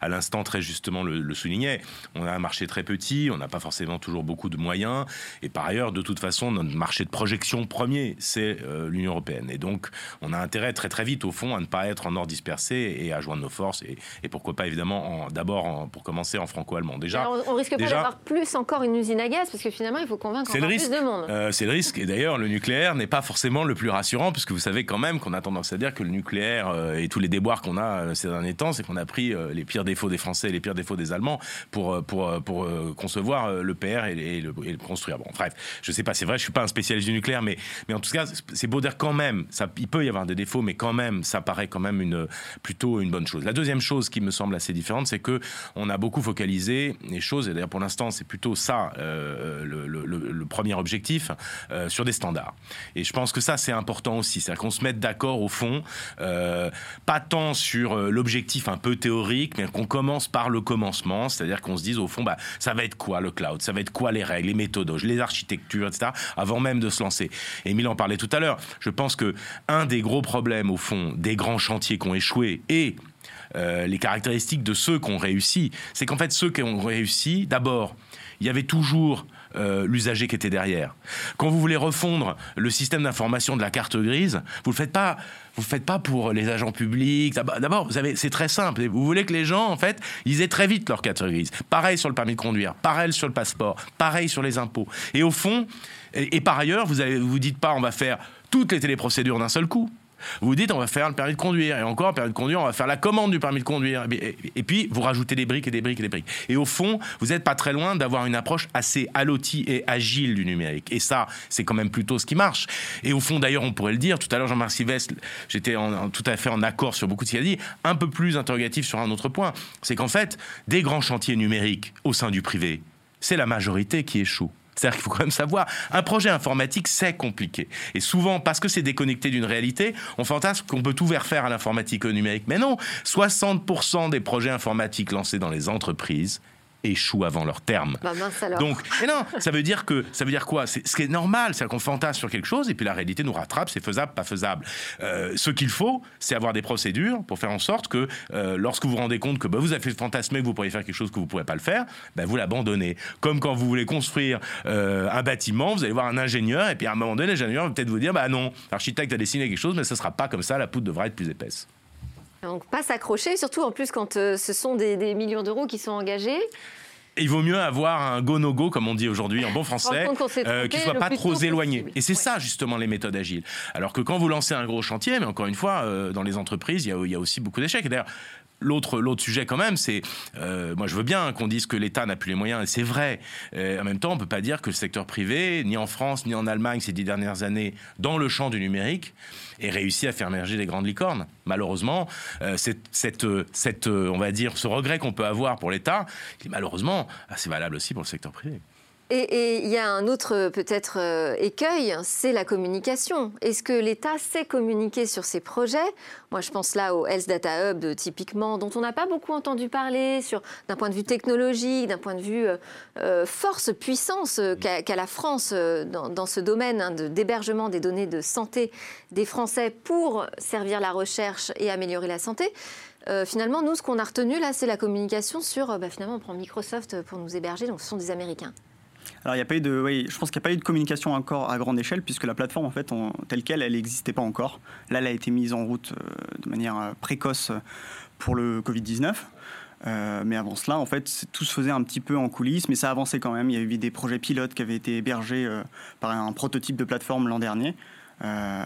à l'instant, très justement le, le, soulignait. On a un marché très petit, on n'a pas forcément toujours beaucoup de moyens. Et par ailleurs, de toute façon, notre marché de projection premier, c'est l'Union européenne. Et donc, on a intérêt très très vite au fond, à ne pas être en ordre dispersé et à joindre nos forces. Et, pourquoi pas, évidemment, d'abord, pour commencer, en franco-allemand. Déjà, on, risque pas d'avoir plus encore une usine à gaz, parce que finalement, il faut convaincre encore plus de monde. Euh, c'est le risque. Et d'ailleurs, le nucléaire n'est pas forcément le plus rassurant, puisque vous savez quand même qu'on a tendance à dire que le nucléaire euh, et tous les déboires qu'on a euh, ces derniers temps, c'est qu'on a pris les pires défauts des Français et les pires défauts des Allemands pour, pour, pour concevoir le PR et, le, construire. Bon, bref, je sais pas, c'est vrai, je suis pas un spécialiste du nucléaire, mais, mais en tout cas, c'est beau dire quand même, ça, il peut y avoir des défauts, mais quand même, ça paraît quand même une, plutôt une bonne chose. La deuxième chose qui me semble assez différente, c'est que on a beaucoup focalisé les choses, et d'ailleurs pour l'instant c'est plutôt ça euh, le, premier objectif, euh, sur des standards. Et je pense que ça c'est important aussi, c'est-à-dire qu'on se mette d'accord au fond, euh, pas tant sur l'objectif un peu théorique, mais qu'on commence par le commencement, c'est-à-dire qu'on se dise au fond, bah, ça va être quoi le cloud, ça va être quoi les règles, les méthodes, les architectures, etc., avant même de se lancer? Emile en parlait tout à l'heure, je pense que un des gros problèmes au fond des grands chantiers qui ont échoué et euh, les caractéristiques de ceux qui ont réussi, c'est qu'en fait ceux qui ont réussi, d'abord, il y avait toujours euh, l'usager qui était derrière. Quand vous voulez refondre le système d'information de la carte grise, vous le faites pas. Vous le faites pas pour les agents publics. D'abord, vous c'est très simple. Vous voulez que les gens, en fait, ils aient très vite leur carte grise. Pareil sur le permis de conduire, pareil sur le passeport, pareil sur les impôts. Et au fond, et, par ailleurs, vous ne vous dites pas, on va faire toutes les téléprocédures d'un seul coup. Vous dites, on va faire le permis de conduire. Et encore, permis de conduire, on va faire la commande du permis de conduire. Et, puis, vous rajoutez des briques et des briques et des briques. Et au fond, vous n'êtes pas très loin d'avoir une approche assez allotie et agile du numérique. Et ça, c'est quand même plutôt ce qui marche. Et au fond, d'ailleurs, on pourrait le dire, tout à l'heure, Jean-Marc Sylvestre, j'étais tout à fait en accord sur beaucoup de ce qu'il a dit, un peu plus interrogatif sur un autre point. C'est qu'en fait, des grands chantiers numériques au sein du privé, c'est la majorité qui échoue. C'est-à-dire qu'il faut quand même savoir, un projet informatique, c'est compliqué. Et souvent, parce que c'est déconnecté d'une réalité, on fantasme qu'on peut tout faire à l'informatique au numérique. Mais non, 60% des projets informatiques lancés dans les entreprises échouent avant leur terme. Bah Donc, mais non, ça veut dire que ça veut dire quoi? C'est ce qui est normal, c'est qu'on fantasme sur quelque chose et puis la réalité nous rattrape, c'est faisable, pas faisable. Euh, ce qu'il faut, c'est avoir des procédures pour faire en sorte que euh, lorsque vous vous rendez compte que bah, vous avez fait fantasmer que vous pourriez faire quelque chose que vous ne pourrez pas le faire, bah, vous l'abandonnez. Comme quand vous voulez construire euh, un bâtiment, vous allez voir un ingénieur et puis à un moment donné, l'ingénieur va peut-être vous dire bah non, l'architecte a dessiné quelque chose, mais ce ne sera pas comme ça, la poutre devra être plus épaisse. Donc pas s'accrocher, surtout en plus quand euh, ce sont des, millions d'euros qui sont engagés. il vaut mieux avoir un go-no-go, comme on dit aujourd'hui en bon français, euh, qui ne soit pas trop éloigné. Et c'est ça, justement, les méthodes agiles. Alors que quand vous lancez un gros chantier, mais encore une fois, euh, dans les entreprises, il y, a, aussi beaucoup d'échecs. D'ailleurs, L'autre, sujet quand même, c'est, moi je veux bien qu'on dise que l'État n'a plus les moyens, et c'est vrai. en même temps, on ne peut pas dire que le secteur privé, ni en France, ni en Allemagne ces dix dernières années, dans le champ du numérique, et réussi à faire émerger des grandes licornes. Malheureusement, euh, cette, euh, cette, euh, on va dire, ce regret qu'on peut avoir pour l'État, malheureusement assez valable aussi pour le secteur privé. Et il y a un autre peut-être euh, écueil, c'est la communication. Est-ce que l'État sait communiquer sur ses projets? Moi, je pense là au Health Data Hub, typiquement, dont on n'a pas beaucoup entendu parler sur d'un point de vue technologique, d'un point de vue euh, euh, force, puissance qu'a la France dans, ce domaine hein, d'hébergement des données de santé des Français pour servir la recherche et améliorer la santé. finalement, nous, ce qu'on a retenu là, c'est la communication sur, bah, finalement, on prend Microsoft pour nous héberger, donc ce sont des Américains. Alors, il y a pas eu de, oui, je pense qu'il n'y a pas eu de communication encore à grande échelle, puisque la plateforme, en fait, telle qu'elle, elle n'existait pas encore. Là, elle a été mise en route euh, de manière euh, précoce pour le Covid-19. Euh, mais avant cela, en fait, tout se faisait un petit peu en coulisses, mais ça avançait quand même. Il y a eu des projets pilotes qui avaient été hébergés par un prototype de plateforme l'an dernier. Euh,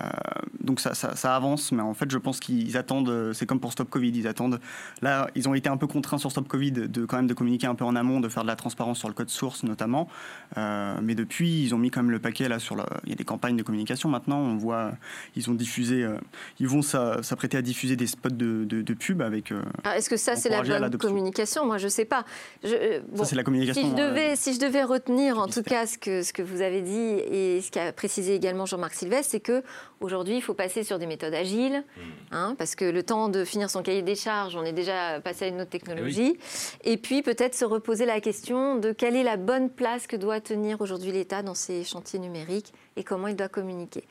donc ça, ça, avance, mais en fait, je pense qu'ils attendent. C'est comme pour Stop Covid, ils attendent. Là, ils ont été un peu contraints sur Stop Covid de quand même de communiquer un peu en amont, de faire de la transparence sur le code source notamment. Euh, mais depuis, ils ont mis quand même le paquet là sur. Le, il y a des campagnes de communication maintenant. On voit, ils ont diffusé, euh, ils vont s'apprêter à diffuser des spots de, de, pub avec. Est-ce que ça, c'est la bonne communication? Moi, je sais pas. Je, ça, c'est la communication. Si je devais, si je devais retenir en tout cas ce que ce que vous avez dit et ce qu'a précisé également Jean-Marc Sylvestre, c'est que aujourd'hui, il faut passer sur des méthodes agiles, mmh. hein, parce que le temps de finir son cahier des charges, on est déjà passé à une autre technologie. Eh Et puis peut-être se reposer la question de quelle est la bonne place que doit tenir aujourd'hui l'État dans ces chantiers numériques et comment il doit communiquer.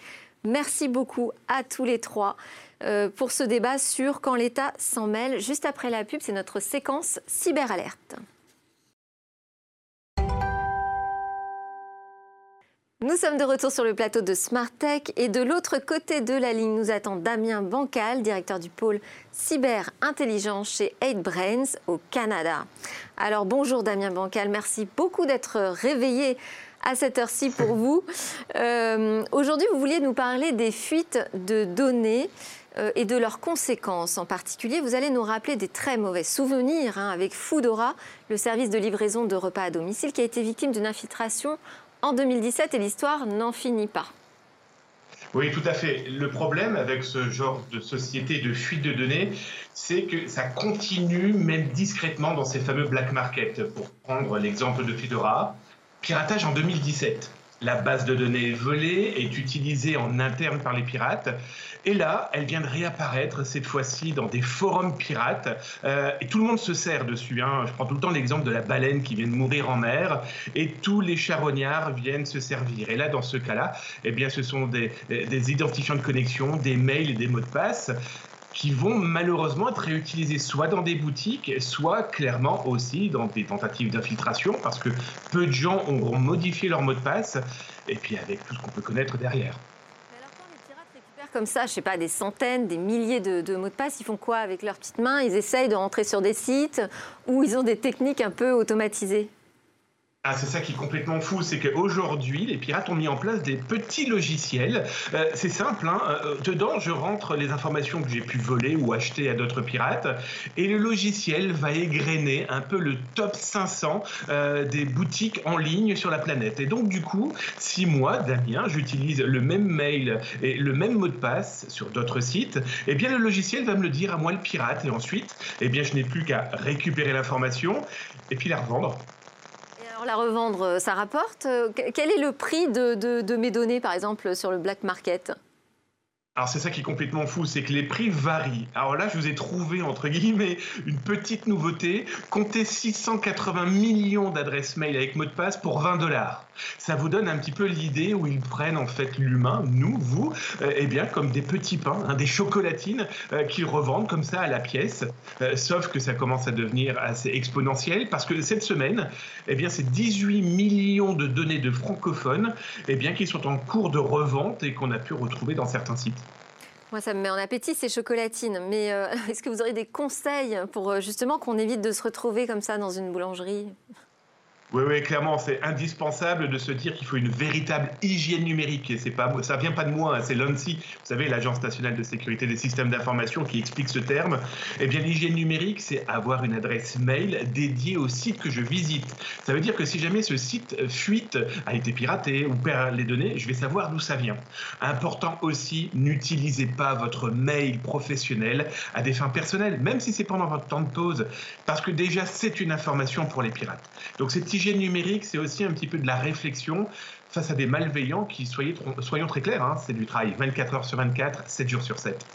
Merci beaucoup à tous les trois euh, pour ce débat sur quand l'État s'en mêle. Juste après la pub, c'est notre séquence cyberalerte. Nous sommes de retour sur le plateau de Smart Tech et de l'autre côté de la ligne nous attend Damien Bancal, directeur du pôle cyber intelligence chez 8Brains au Canada. Alors bonjour Damien Bancal, merci beaucoup d'être réveillé à cette heure-ci pour vous. Euh, aujourd'hui, vous vouliez nous parler des fuites de données euh, et de leurs conséquences. En particulier, vous allez nous rappeler des très mauvais souvenirs hein, avec Foodora, le service de livraison de repas à domicile, qui a été victime d'une infiltration en 2017 et l'histoire n'en finit pas. Oui, tout à fait. Le problème avec ce genre de société de fuite de données, c'est que ça continue même discrètement dans ces fameux black markets. Pour prendre l'exemple de Foodora, Piratage en 2017. La base de données volée est utilisée en interne par les pirates. Et là, elle vient de réapparaître, cette fois-ci, dans des forums pirates. Euh, et tout le monde se sert dessus. Hein. Je prends tout le temps l'exemple de la baleine qui vient de mourir en mer. Et tous les charognards viennent se servir. Et là, dans ce cas-là, eh bien, ce sont des, des identifiants de connexion, des mails et des mots de passe qui vont malheureusement être réutilisés soit dans des boutiques, soit clairement aussi dans des tentatives d'infiltration, parce que peu de gens auront modifié leur mot de passe, et puis avec tout ce qu'on peut connaître derrière. Alors quand les pirates récupèrent comme ça, je sais pas, des centaines, des milliers de, de mots de passe, ils font quoi avec leurs petites mains? Ils essayent de rentrer sur des sites ou ils ont des techniques un peu automatisées? Ah, c'est ça qui est complètement fou, c'est qu'aujourd'hui, les pirates ont mis en place des petits logiciels. Euh, c'est simple, hein, euh, dedans, je rentre les informations que j'ai pu voler ou acheter à d'autres pirates, et le logiciel va égrener un peu le top 500 euh, des boutiques en ligne sur la planète. Et donc, du coup, si moi, Damien, j'utilise le même mail et le même mot de passe sur d'autres sites, eh bien, le logiciel va me le dire à moi, le pirate, et ensuite, eh bien, je n'ai plus qu'à récupérer l'information et puis la revendre. Alors la revendre, euh, ça rapporte euh, Quel est le prix de, de mes données, par exemple, sur le black market? Alors c'est ça qui est complètement fou, c'est que les prix varient. Alors là, je vous ai trouvé, entre guillemets, une petite nouveauté. Comptez 680 millions d'adresses mail avec mot de passe pour 20 dollars. Ça vous donne un petit peu l'idée où ils prennent en fait l'humain, nous, vous, euh, eh bien comme des petits pains, hein, des chocolatines euh, qu'ils revendent comme ça à la pièce. Euh, sauf que ça commence à devenir assez exponentiel parce que cette semaine, eh bien c'est 18 millions de données de francophones eh bien, qui sont en cours de revente et qu'on a pu retrouver dans certains sites. Moi, ça me met en appétit ces chocolatines. Mais euh, est-ce que vous aurez des conseils pour euh, justement qu'on évite de se retrouver comme ça dans une boulangerie? Oui, oui, clairement, c'est indispensable de se dire qu'il faut une véritable hygiène numérique. Et c'est pas, ça vient pas de moi, hein, c'est l'ANSI, vous savez, l'Agence nationale de sécurité des systèmes d'information, qui explique ce terme. Eh bien, l'hygiène numérique, c'est avoir une adresse mail dédiée au site que je visite. Ça veut dire que si jamais ce site fuite, a été piraté ou perd les données, je vais savoir d'où ça vient. Important aussi, n'utilisez pas votre mail professionnel à des fins personnelles, même si c'est pendant votre temps de pause, parce que déjà, c'est une information pour les pirates. Donc, cette l'hygiène numérique, c'est aussi un petit peu de la réflexion face à des malveillants qui, soyez, soyons très clairs, hein, c'est du travail 24 heures sur 24, 7 jours sur 7.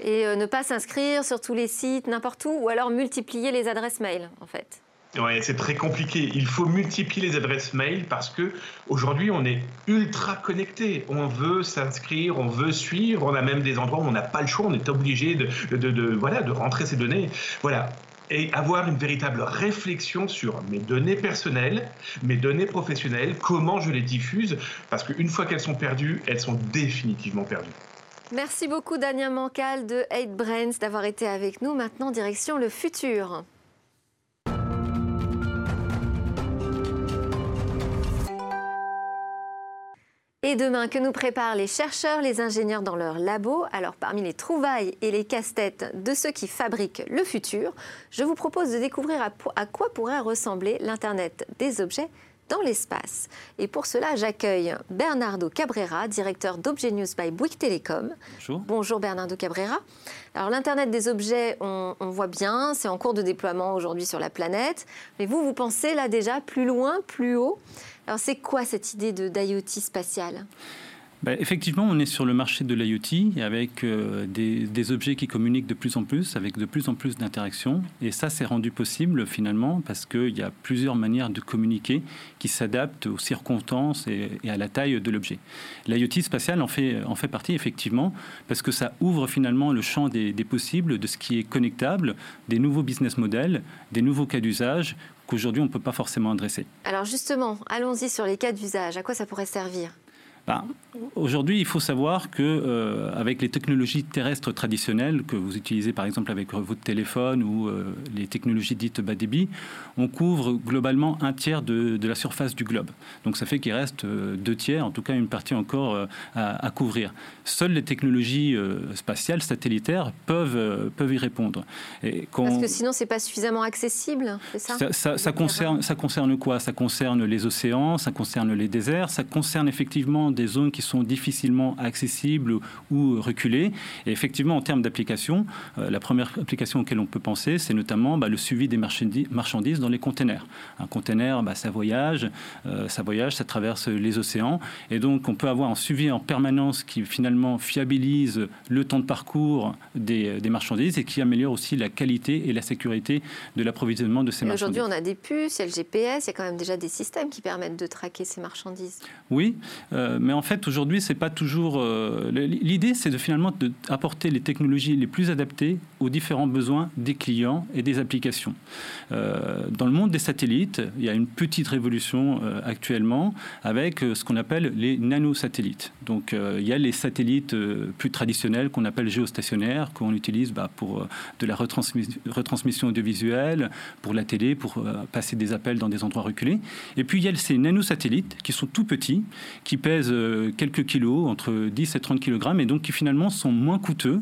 Et euh, ne pas s'inscrire sur tous les sites, n'importe où, ou alors multiplier les adresses mail, en fait. Oui, c'est très compliqué. Il faut multiplier les adresses mail parce que aujourd'hui on est ultra connecté. On veut s'inscrire, on veut suivre. On a même des endroits où on n'a pas le choix. On est obligé de, de, de, voilà, de rentrer ces données. Voilà et avoir une véritable réflexion sur mes données personnelles, mes données professionnelles, comment je les diffuse, parce qu'une fois qu'elles sont perdues, elles sont définitivement perdues. Merci beaucoup Daniel Mancal de 8 Brains d'avoir été avec nous. Maintenant, direction le futur. Et demain, que nous préparent les chercheurs, les ingénieurs dans leur labo? Alors, parmi les trouvailles et les casse-têtes de ceux qui fabriquent le futur, je vous propose de découvrir à, quoi pourrait ressembler l'Internet des objets dans l'espace. Et pour cela, j'accueille Bernardo Cabrera, directeur d'Objet News by Bouygues Telecom. Bonjour. Bonjour Bernardo Cabrera. Alors l'Internet des objets, on, on voit bien, c'est en cours de déploiement aujourd'hui sur la planète. Mais vous, vous pensez là déjà plus loin, plus haut? Alors c'est quoi cette idée d'IoT spatial? Ben, effectivement, on est sur le marché de l'IoT avec euh, des, objets qui communiquent de plus en plus, avec de plus en plus d'interactions. Et ça, c'est rendu possible finalement parce qu'il y a plusieurs manières de communiquer qui s'adaptent aux circonstances et, à la taille de l'objet. L'IoT spatial en fait, en fait partie effectivement parce que ça ouvre finalement le champ des, des possibles, de ce qui est connectable, des nouveaux business models, des nouveaux cas d'usage qu'aujourd'hui on ne peut pas forcément adresser. Alors justement, allons-y sur les cas d'usage. À quoi ça pourrait servir? Ben, aujourd'hui, il faut savoir que euh, avec les technologies terrestres traditionnelles que vous utilisez par exemple avec votre téléphone ou euh, les technologies dites bas débit, on couvre globalement un tiers de, la surface du globe. Donc ça fait qu'il reste euh, deux tiers, en tout cas une partie encore à, couvrir. Seules les technologies spatiales, satellitaires peuvent, peuvent y répondre. Et Parce que sinon, c'est pas suffisamment accessible, c'est ça ça, ça concerne, ça concerne quoi? Ça concerne les océans, ça concerne les déserts, ça concerne effectivement des zones qui sont difficilement accessibles ou reculées. Et effectivement, en termes d'application, euh, la première application auquel on peut penser, c'est notamment bah, le suivi des marchandises dans les containers. Un container, bah, ça voyage, euh, ça voyage, ça traverse les océans. Et donc, on peut avoir un suivi en permanence qui finalement fiabilise le temps de parcours des, des marchandises et qui améliore aussi la qualité et la sécurité de l'approvisionnement de ces marchandises. Aujourd'hui, on a des puces, il y a le GPS, il y a quand même déjà des systèmes qui permettent de traquer ces marchandises. Oui, euh, mais en fait, aujourd'hui, c'est pas toujours. Euh, l'idée, c'est de finalement d'apporter les technologies les plus adaptées aux différents besoins des clients et des applications. Euh, dans le monde des satellites, il y a une petite révolution euh, actuellement avec ce qu'on appelle les nanosatellites. Donc, il y a les satellites plus traditionnels qu'on appelle géostationnaires, qu'on utilise bah, pour de la retransmission audiovisuelle, pour la télé, pour passer des appels dans des endroits reculés. Et puis, il y a ces nanosatellites qui sont tout petits, qui pèsent euh, quelques kilos, entre 10 et 30 kg, et donc qui finalement sont moins coûteux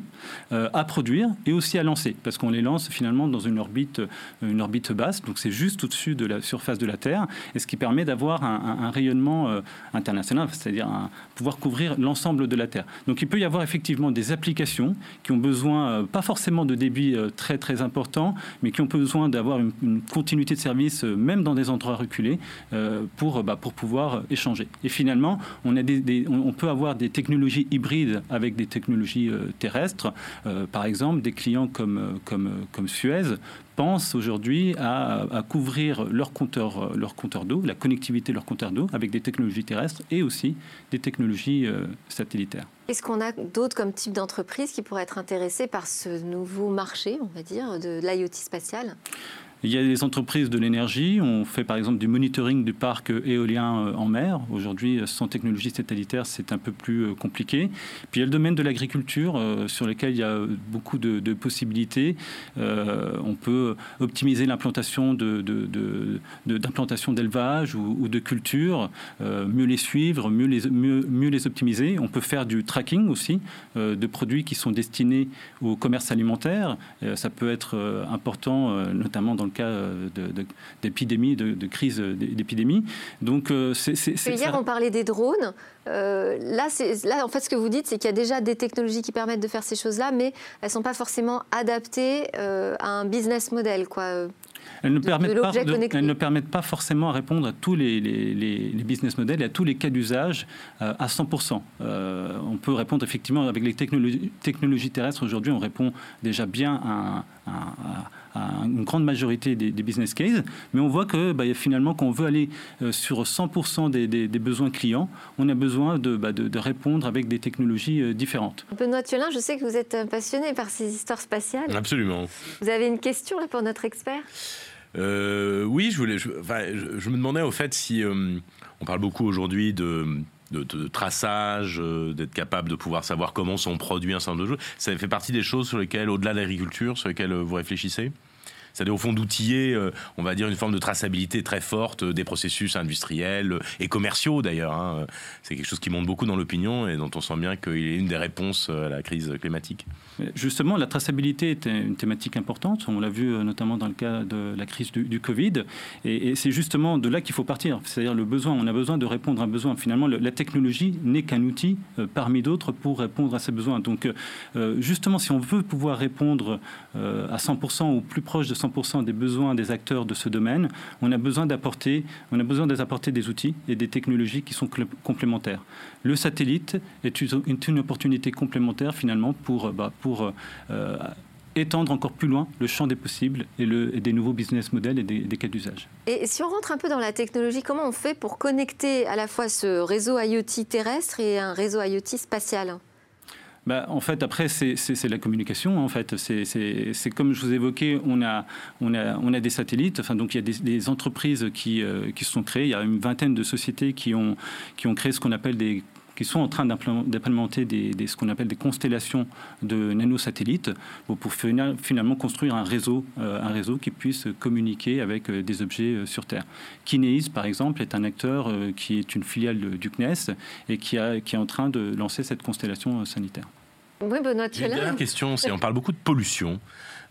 euh, à produire et aussi à lancer, parce qu'on les lance finalement dans une orbite, euh, une orbite basse, donc c'est juste au-dessus de la surface de la Terre, et ce qui permet d'avoir un, rayonnement international, c'est-à-dire pouvoir couvrir l'ensemble de la Terre. Donc il peut y avoir effectivement des applications qui ont besoin, pas forcément de débit très très important, mais qui ont besoin d'avoir une, continuité de service, même dans des endroits reculés, pour, bah, pour pouvoir échanger. Et finalement, on on peut avoir des technologies hybrides avec des technologies euh, terrestres. Euh, par exemple, des clients comme, euh, comme, comme Suez pensent aujourd'hui à, couvrir leur compteur, leur compteur d'eau, la connectivité de leur compteur d'eau avec des technologies terrestres et aussi des technologies satellitaires. Est-ce qu'on a d'autres comme type d'entreprises qui pourraient être intéressées par ce nouveau marché, on va dire, de l'IoT spatial? Il y a des entreprises de l'énergie. On fait par exemple du monitoring du parc éolien euh, en mer. Aujourd'hui, sans technologie satellitaire, c'est un peu plus euh, compliqué. Puis il y a le domaine de l'agriculture euh, sur lequel il y a beaucoup de, possibilités. on peut optimiser l'implantation d'implantations d'élevage ou, de culture, mieux les suivre, mieux les, mieux les optimiser. On peut faire du tracking aussi de produits qui sont destinés au commerce alimentaire. ça peut être important, notamment dans le cas euh, d'épidémie, de, de, crise d'épidémie. Donc, euh, c'est, Hier, on parlait des drones. Euh, là, là, en fait, ce que vous dites, c'est qu'il y a déjà des technologies qui permettent de faire ces choses-là, mais elles ne sont pas forcément adaptées à un business model. Quoi. Elles ne, permettent pas, elles ne permettent pas forcément à répondre à tous les, les, business models et à tous les cas d'usage à 100%. on peut répondre effectivement avec les technologies, technologies terrestres. Aujourd'hui, on répond déjà bien à, à une grande majorité des, business cases, mais on voit que bah, finalement, quand on veut aller euh, sur 100% des, besoins clients, on a besoin bah, de, de, répondre avec des technologies euh, différentes. Benoît Thiolin, je sais que vous êtes passionné par ces histoires spatiales. Absolument. Vous avez une question là, pour notre expert? Euh, Oui, je, voulais, je, me demandais au fait si on parle beaucoup aujourd'hui de de, traçage, d'être capable de pouvoir savoir comment sont produits un certain nombre de choses. Ça fait partie des choses sur lesquelles, au-delà de l'agriculture, sur lesquelles vous réfléchissez? C'est-à-dire au fond d'outiller, euh, on va dire, une forme de traçabilité très forte des processus industriels euh, et commerciaux d'ailleurs. Hein. C'est quelque chose qui monte beaucoup dans l'opinion et dont on sent bien qu'il est une des réponses euh, à la crise climatique. Justement, la traçabilité est une thématique importante. On l'a vu notamment dans le cas de la crise du, Covid. Et, c'est justement de là qu'il faut partir. C'est-à-dire le besoin. On a besoin de répondre à un besoin. Finalement, la technologie n'est qu'un outil parmi d'autres pour répondre à ces besoins. Donc, justement, si on veut pouvoir répondre à 100% ou plus proche de 100%, 100% des besoins des acteurs de ce domaine, on a besoin d'apporter, on a besoin d'apporter des outils et des technologies qui sont complémentaires. Le satellite est une, opportunité complémentaire finalement pour, bah, pour euh, étendre encore plus loin le champ des possibles et, des nouveaux business models et des cas d'usage. Et si on rentre un peu dans la technologie, comment on fait pour connecter à la fois ce réseau IoT terrestre et un réseau IoT spatial? Bah, en fait, après, c'est la communication. En fait, c'est comme je vous évoquais, on a, on a, des satellites. Donc, il y a des, entreprises qui, euh, qui se sont créées. Il y a une vingtaine de sociétés qui ont, créé ce qu'on appelle qui sont en train d'implémenter ce qu'on appelle des constellations de nanosatellites pour finalement construire un réseau, euh, un réseau qui puisse communiquer avec euh, des objets sur Terre. Kineis, par exemple, est un acteur qui est une filiale du CNES et qui est en train de lancer cette constellation sanitaire. Oui, Benoît, Une dernière question, c'est on parle beaucoup de pollution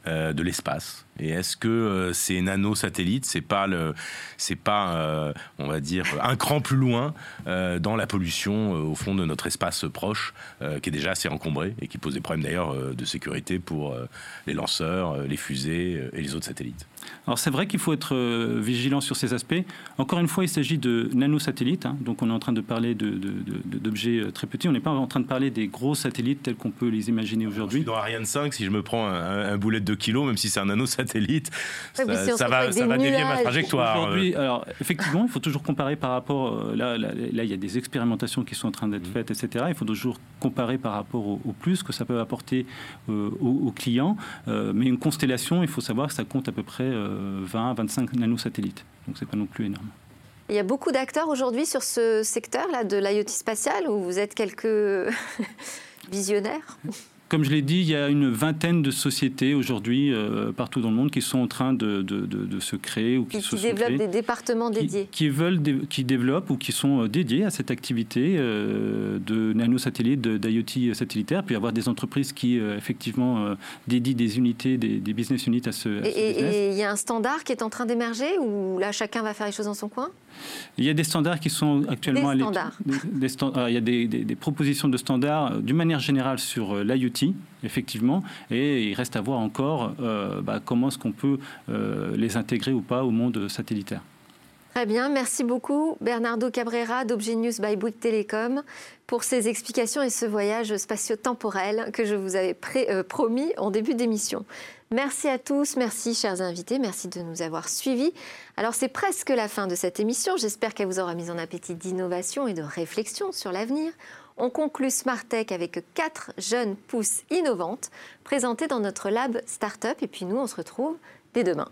euh, de l'espace. Et est-ce que euh, ces nanosatellites, c'est pas le, c'est pas, euh, on va dire, un cran plus loin dans la pollution au fond de notre espace proche, qui est déjà assez encombré et qui pose des problèmes d'ailleurs de sécurité pour les lanceurs, les fusées et les autres satellites? Alors c'est vrai qu'il faut être vigilant sur ces aspects. Encore une fois, il s'agit de nanosatellites, hein. donc on est en train de parler d'objets de, très petits. On n'est pas en train de parler des gros satellites tels qu'on peut les imaginer aujourd'hui. Dans Ariane 5, si je me prends un, un boulet de 2 kilos, même si c'est un nanosatellite, ça, ça, va, ça va dévier ma trajectoire. Aujourd'hui, alors effectivement, il faut toujours comparer par rapport. Euh, là, là, là, il y a des expérimentations qui sont en train d'être mmh. faites, etc. Il faut toujours comparer par rapport au, plus que ça peut apporter euh, aux, clients. Euh, mais une constellation, il faut savoir que ça compte à peu près 20 25 nanosatellites. Donc c'est pas non plus énorme. Il y a beaucoup d'acteurs aujourd'hui sur ce secteur-là de l'IoT spatial où vous êtes quelques visionnaires? Comme je l'ai dit, il y a une vingtaine de sociétés aujourd'hui euh, partout dans le monde qui sont en train de, de, se créer ou qui, qui développent des départements dédiés. Qui, veulent, qui développent ou qui sont euh, dédiés à cette activité euh, de nanosatellites, d'IoT satellitaire, puis avoir des entreprises qui effectivement dédient des unités, des, business units à ce. et il y a un standard qui est en train d'émerger ou là chacun va faire les choses dans son coin? Il y a des standards qui sont actuellement des standards. il y a des, propositions de standards euh, d'une manière générale sur euh, effectivement, et il reste à voir encore euh, bah, comment est-ce qu'on peut les intégrer ou pas au monde satellitaire. Très bien, merci beaucoup Bernardo Cabrera d'Obgenius by Bouygues Telecom pour ces explications et ce voyage spatio-temporel que je vous avais promis en début d'émission. Merci à tous, merci chers invités, merci de nous avoir suivis. Alors c'est presque la fin de cette émission, j'espère qu'elle vous aura mis en appétit d'innovation et de réflexion sur l'avenir. On conclut Tech avec quatre jeunes pousses innovantes présentées dans notre lab Startup et puis nous on se retrouve dès demain.